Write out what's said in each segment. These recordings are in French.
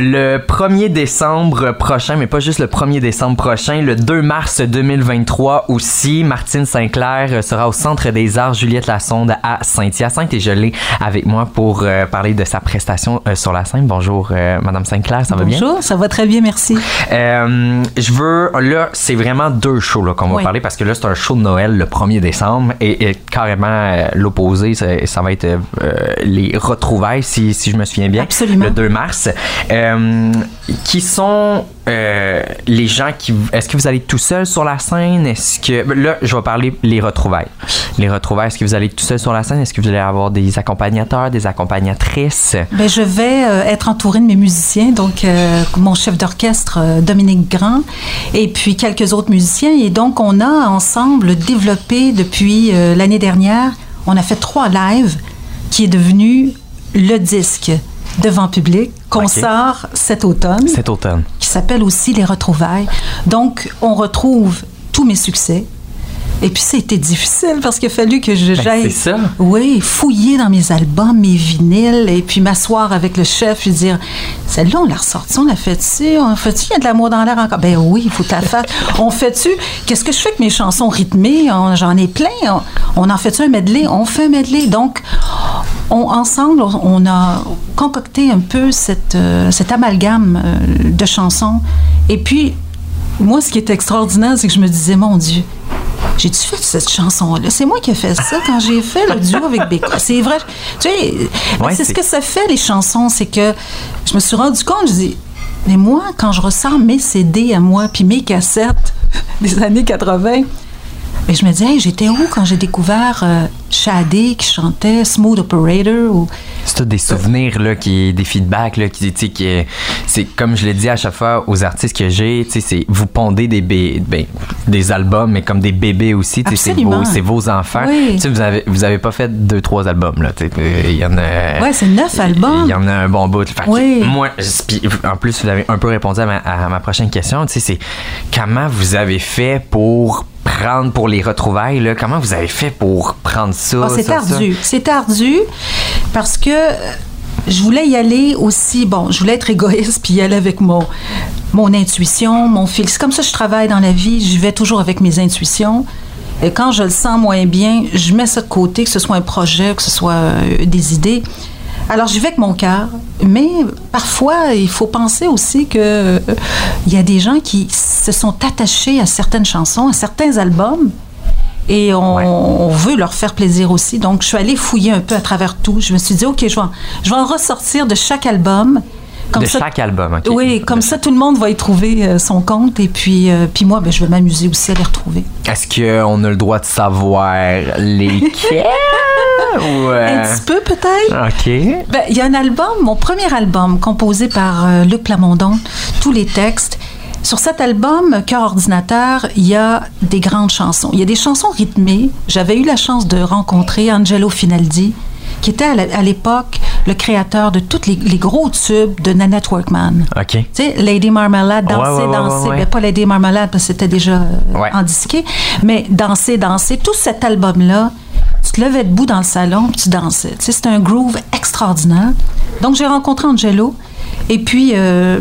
Le 1er décembre prochain, mais pas juste le 1er décembre prochain, le 2 mars 2023 aussi, Martine Sinclair sera au Centre des Arts Juliette Lassonde à Saint-Hyacinthe et je l'ai avec moi pour euh, parler de sa prestation euh, sur la scène. Bonjour euh, Madame Sinclair, ça va bien? Bonjour, ça va très bien, merci. je veux, là, c'est vraiment deux shows qu'on va parler parce que là, c'est un show de Noël le 1er décembre et, carrément l'opposé, ça, va être les retrouvailles, si, si je me souviens bien. Absolument. Le 2 mars. Euh, qui sont euh, les gens qui. Est-ce que vous allez tout seul sur la scène? Est-ce que. Ben, là, je vais parler les retrouvailles. Les retrouvailles, est-ce que vous allez tout seul sur la scène? Est-ce que vous allez avoir des accompagnateurs, des accompagnatrices? Ben, je vais euh, être entourée de mes musiciens, donc mon chef d'orchestre, Dominique Grand, et puis quelques autres musiciens. Et donc, on a ensemble développé depuis l'année dernière, on a fait trois lives qui est devenu le disque devant public qu'on sort cet automne. Cet automne. Qui s'appelle aussi Les Retrouvailles. Donc, on retrouve tous mes succès, et puis, ça a été difficile parce qu'il a fallu que je ben, ça. Oui, fouiller dans mes albums, mes vinyles, et puis m'asseoir avec le chef et dire celle-là, on l'a ressortie, on l'a fait-tu, on fait-tu, il y a de l'amour dans l'air encore. Ben oui, il faut la faire. on fait-tu, qu'est-ce que je fais avec mes chansons rythmées? J'en ai plein. On, en fait-tu un medley? On fait un medley. Donc, on, ensemble, on a concocté un peu cette, euh, cet amalgame euh, de chansons. Et puis, moi, ce qui est extraordinaire, c'est que je me disais, mon Dieu, j'ai-tu fait cette chanson-là? C'est moi qui ai fait ça quand j'ai fait le duo avec Beko. C'est vrai. Tu sais, c'est ce que ça fait, les chansons. C'est que je me suis rendu compte, je dis, mais moi, quand je ressens mes CD à moi, puis mes cassettes des années 80, mais je me disais, j'étais où quand j'ai découvert euh, Shadé qui chantait Smooth Operator ou c'est tout des souvenirs là qui des feedbacks là qui qui c'est comme je l'ai dit à chaque fois aux artistes que j'ai c'est vous pondez des ben, des albums mais comme des bébés aussi c'est vos c'est vos enfants. Sais vous avez vous avez pas fait deux trois albums là il y en a ouais c'est neuf albums il y en a un bon bout oui. moi en plus vous avez un peu répondu à ma, à ma prochaine question c'est comment vous avez fait pour prendre pour les retrouvailles là? Comment vous avez fait pour prendre ça oh, c'est ardu c'est ardu parce que je voulais y aller aussi, bon, je voulais être égoïste puis y aller avec mon, mon intuition, mon fil. C'est comme ça que je travaille dans la vie, je vais toujours avec mes intuitions. Et quand je le sens moins bien, je mets ça de côté, que ce soit un projet, que ce soit euh, des idées. Alors, j'y vais avec mon cœur, mais parfois, il faut penser aussi que euh, il y a des gens qui se sont attachés à certaines chansons, à certains albums, et on, veut leur faire plaisir aussi. Donc, je suis allée fouiller un peu à travers tout. Je me suis dit, OK, je vais, je vais en ressortir de chaque album. Comme de chaque album, OK. Oui, comme ça, tout le monde va y trouver euh, son compte. Et puis, euh, puis moi, ben, je vais m'amuser aussi à les retrouver. Est-ce qu'on a le droit de savoir lesquels? Un petit peu, peut-être. OK. Ben, il y a un album, mon premier album, composé par euh, Luc Plamondon, tous les textes. Sur cet album, Cœur ordinateur, il y a des grandes chansons. Il y a des chansons rythmées. J'avais eu la chance de rencontrer Angelo Finaldi, qui était à l'époque le créateur de tous les, gros tubes de Nanette Workman. OK. Tu sais, Lady Marmalade, Danser, Danser. Mais pas Lady Marmalade, parce que c'était déjà euh, en disqué. Mais Danser, Danser. Tout cet album-là, tu te levais debout dans le salon, tu dansais. Tu sais, c'était un groove extraordinaire. Donc, j'ai rencontré Angelo. Et puis, euh,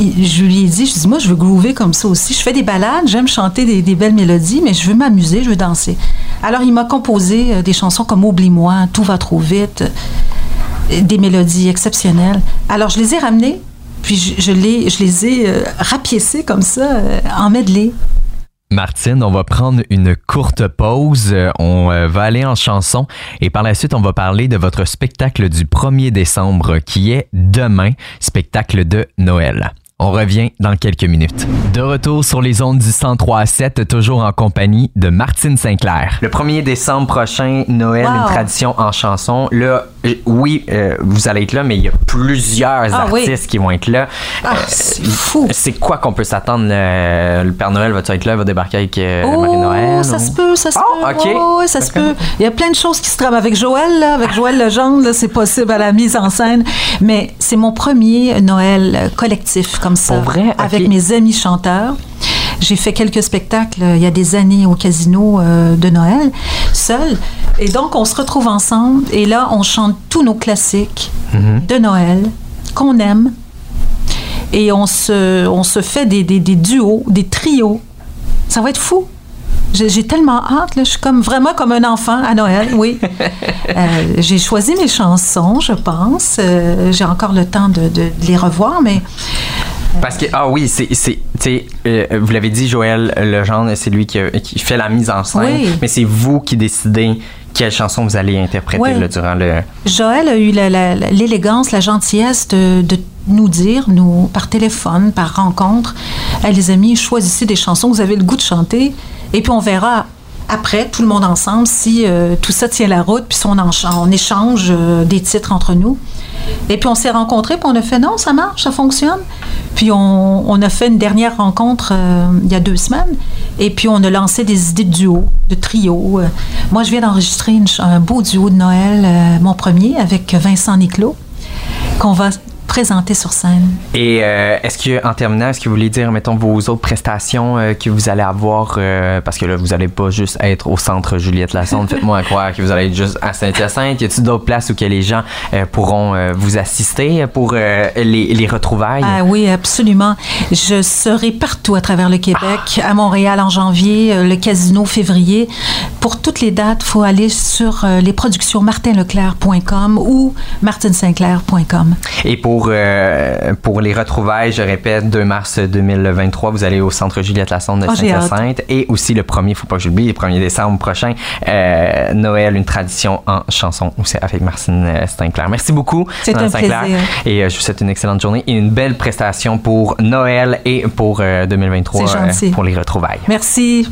je lui ai dit, je dis, moi, je veux groover comme ça aussi. Je fais des balades, j'aime chanter des, belles mélodies, mais je veux m'amuser, je veux danser. Alors, il m'a composé euh, des chansons comme Oublie-moi, Tout va trop vite, euh, des mélodies exceptionnelles. Alors, je les ai ramenées, puis je, les, ai euh, rapiécées comme ça, en medley. Martine, on va prendre une courte pause. On va aller en chanson et par la suite, on va parler de votre spectacle du 1er décembre qui est demain, spectacle de Noël. On revient dans quelques minutes. De retour sur les ondes du 103 à 7, toujours en compagnie de Martine Sinclair. Le 1er décembre prochain, Noël, une tradition en chanson. Là, oui, euh, vous allez être là, mais il y a plusieurs ah artistes qui vont être là. Ah, euh, c'est fou. C'est quoi qu'on peut s'attendre? Le, Père Noël va être là, va débarquer avec oh, Marie-Noël? Ça se peut, ça se oh, peut. OK. Oh, ça se peut. Il y a plein de choses qui se travaillent avec Joël, là, avec Joël Legendre, c'est possible à la mise en scène. Mais c'est mon premier Noël collectif, comme ça. Pour vrai? Avec mes amis chanteurs. J'ai fait quelques spectacles euh, il y a des années au casino euh, de Noël, seul. Et donc, on se retrouve ensemble et là, on chante tous nos classiques Mhm. de Noël qu'on aime. Et on se, on se fait des, des- des duos, des trios. Ça va être fou. J'ai j'ai tellement hâte, là. je suis comme vraiment comme un enfant à Noël, oui. Euh, j'ai choisi mes chansons, je pense. Euh, j'ai encore le temps de, de- de les revoir, mais Parce que, ah oui, c'est, euh, vous l'avez dit, Joël Legendre, c'est lui qui, a- qui fait la mise en scène, Oui. mais c'est vous qui décidez quelle chanson vous allez interpréter Oui. là, durant le. Joël a eu la- la- la- l'élégance, la gentillesse de, de nous dire, nous, par téléphone, par rencontre, les amis, choisissez des chansons que vous avez le goût de chanter, et puis on verra après, tout le monde ensemble, si euh, tout ça tient la route, puis si on, en on échange euh, des titres entre nous. Et puis on s'est rencontrés, puis on a fait non, ça marche, ça fonctionne. Puis on, a fait une dernière rencontre euh, il y a deux semaines, et puis on a lancé des idées de duo, de trio. Euh, moi, je viens d'enregistrer un beau duo de Noël, euh, mon premier, avec Vincent Niclot, présenter sur scène. Et euh, est-ce que, en terminant, est-ce que vous voulez dire, mettons, vos autres prestations euh, que vous allez avoir, euh, parce que là, vous n'allez pas juste être au centre Juliette Lassonde, faites-moi croire que vous allez être juste à Saint-Hyacinthe. Y a-t-il d'autres places où que les gens pourront vous assister pour les, les retrouvailles? Ah oui, absolument. Je serai partout à travers le Québec, à Montréal en janvier, le casino février. Pour toutes les dates, il faut aller sur les productions martinleclerc.com ou martinsinclair.com. Et pour, euh, pour les retrouvailles, je répète, 2 mars 2023, vous allez au centre Juliette Lassonde de Oh. Saint-Hyacinthe. Et aussi le premier, faut pas que j'oublie, le 1er décembre prochain, euh, Noël, une tradition en chanson avec Martine euh, Stinclair. Merci beaucoup. C'est un Sinclair. plaisir. Et je vous souhaite une excellente journée et une belle prestation pour Noël et pour euh, 2023 C'est gentil. pour les retrouvailles. Merci.